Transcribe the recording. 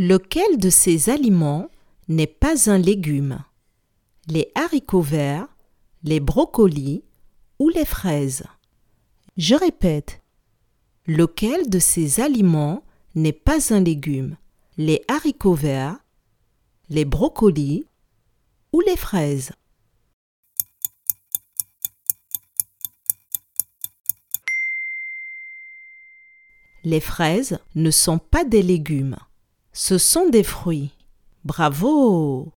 Lequel de ces aliments n'est pas un légume? Les haricots verts, les brocolis ou les fraises? Je répète. Lequel de ces aliments n'est pas un légume? Les haricots verts, les brocolis ou les fraises? Les fraises ne sont pas des légumes. Ce sont des fruits. Bravo